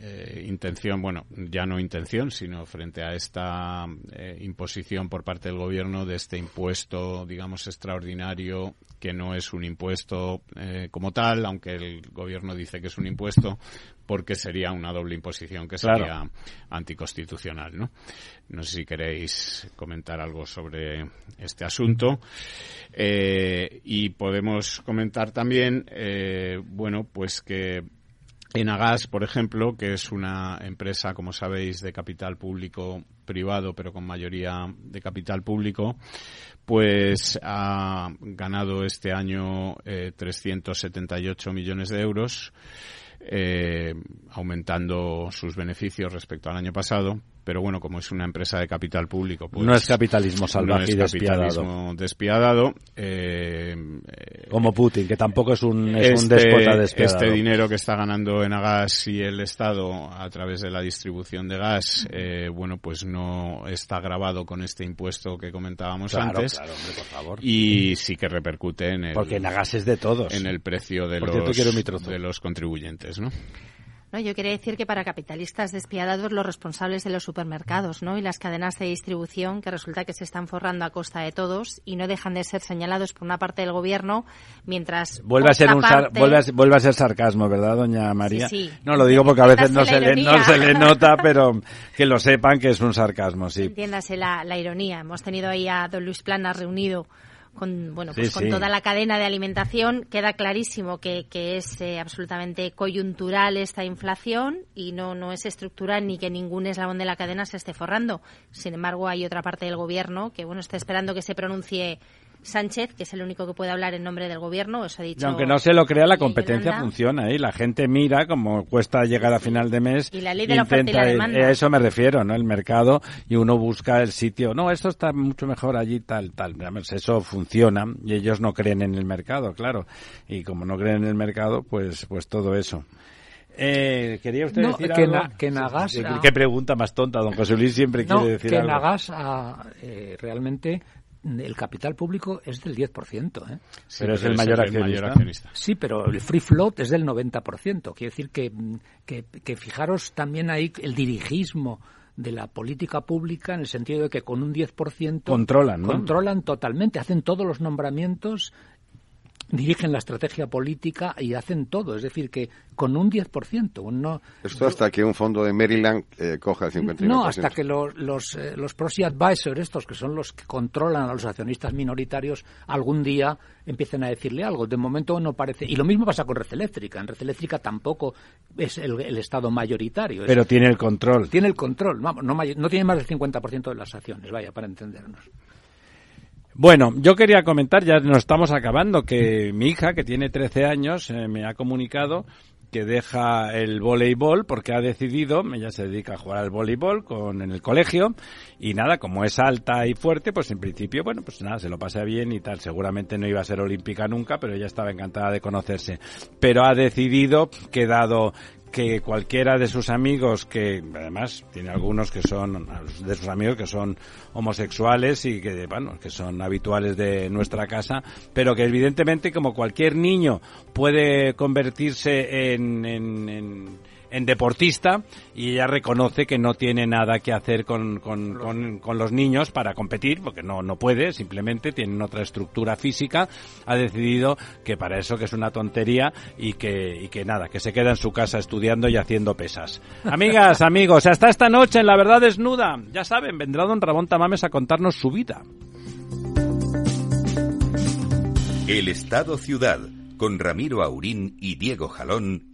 eh, intención, bueno, ya no intención, sino frente a esta eh, imposición por parte del gobierno de este impuesto, digamos, extraordinario, que no es un impuesto eh, como tal, aunque el gobierno dice que es un impuesto, porque sería una doble imposición que sería anticonstitucional, ¿no? No sé si queréis comentar algo sobre este asunto. y podemos comentar también, bueno, pues que Enagas, por ejemplo, que es una empresa, como sabéis, de capital público privado, pero con mayoría de capital público, pues ha ganado este año eh, 378 millones de euros, eh, aumentando sus beneficios respecto al año pasado, pero bueno, como es una empresa de capital público, pues no es capitalismo salvaje no es y despiadado. despiadado eh, como Putin, que tampoco es un, es un este déspota despiadado. Este dinero que está ganando en gas y el Estado a través de la distribución de gas, eh, bueno, pues no está grabado con este impuesto que comentábamos antes. Claro, hombre, por favor. Y sí que repercute en el, porque gas es de todos, en el precio de los de los contribuyentes, ¿no? No, yo quería decir que para capitalistas despiadados los responsables de los supermercados ¿no? y las cadenas de distribución que resulta que se están forrando a costa de todos y no dejan de ser señalados por una parte del gobierno mientras vuelve a ser un vuelve, a, vuelve, a, ser sarcasmo, ¿verdad, doña María? Sí, No lo digo porque a veces no se, le, no se le nota, [laughs] pero que lo sepan que es un sarcasmo, sí. Entiéndase la, la ironía. Hemos tenido ahí a don Luis Plana reunido con bueno pues con toda la cadena de alimentación queda clarísimo que, que es eh, absolutamente coyuntural esta inflación y no no es estructural ni que ningún eslabón de la cadena se esté forrando. Sin embargo hay otra parte del gobierno que bueno está esperando que se pronuncie Sánchez, que es el único que puede hablar en nombre del gobierno, eso ha dicho. Y aunque no se lo crea, la competencia funciona y ¿eh? la gente mira como cuesta llegar a final de mes. Y la ley de la oferta y la demanda. A eso me refiero, ¿no? El mercado y uno busca el sitio. No, esto está mucho mejor allí, tal, tal. Eso funciona y ellos no creen en el mercado, claro. Y como no creen en el mercado, pues, pues todo eso. Eh, ¿Quería usted decir que algo? que Nagas, ¿Qué, pregunta más tonta? Don José Luis siempre quiere decir que algo. Nagas eh, realmente el capital público es del 10%. ¿eh? pero es el, mayor, accionista. Sí, pero el free float es del 90%. Quiere decir que, que, que fijaros también ahí el dirigismo de la política pública en el sentido de que con un 10% controlan, ¿no? controlan totalmente, hacen todos los nombramientos dirigen la estrategia política y hacen todo. Es decir, que con un 10%. No, Esto hasta que un fondo de Maryland eh, coja el 59%. No, hasta que los, los, eh, los proxy advisors, estos que son los que controlan a los accionistas minoritarios, algún día empiecen a decirle algo. De momento no parece. Y lo mismo pasa con Red Eléctrica. En Red Eléctrica tampoco es el, Estado mayoritario. Pero tiene el control. Tiene el control. No, no, no tiene más del 50% de las acciones, vaya, para entendernos. Bueno, yo quería comentar, ya nos estamos acabando, que mi hija, que tiene 13 años, eh, me ha comunicado que deja el voleibol porque ha decidido, ella se dedica a jugar al voleibol con, en el colegio y nada, como es alta y fuerte, pues en principio, bueno, pues nada, se lo pasa bien y tal. Seguramente no iba a ser olímpica nunca, pero ella estaba encantada de conocerse. Pero ha decidido que dado que cualquiera de sus amigos, que además tiene algunos que son, de sus amigos que son homosexuales y que, bueno, que son habituales de nuestra casa, pero que evidentemente como cualquier niño puede convertirse en, en en deportista y ella reconoce que no tiene nada que hacer con, con, con, los niños para competir, porque no, no puede, simplemente tienen otra estructura física, ha decidido que para eso que es una tontería y que, y que nada, que se queda en su casa estudiando y haciendo pesas. Amigas, [laughs] amigos, hasta esta noche en La Verdad Desnuda, ya saben, vendrá don Ramón Tamames a contarnos su vida. El Estado Ciudad, con Ramiro Aurín y Diego Jalón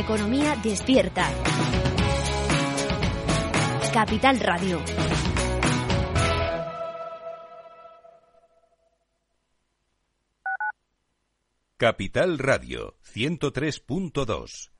Economía despierta. Capital Radio. Capital Radio 103.2.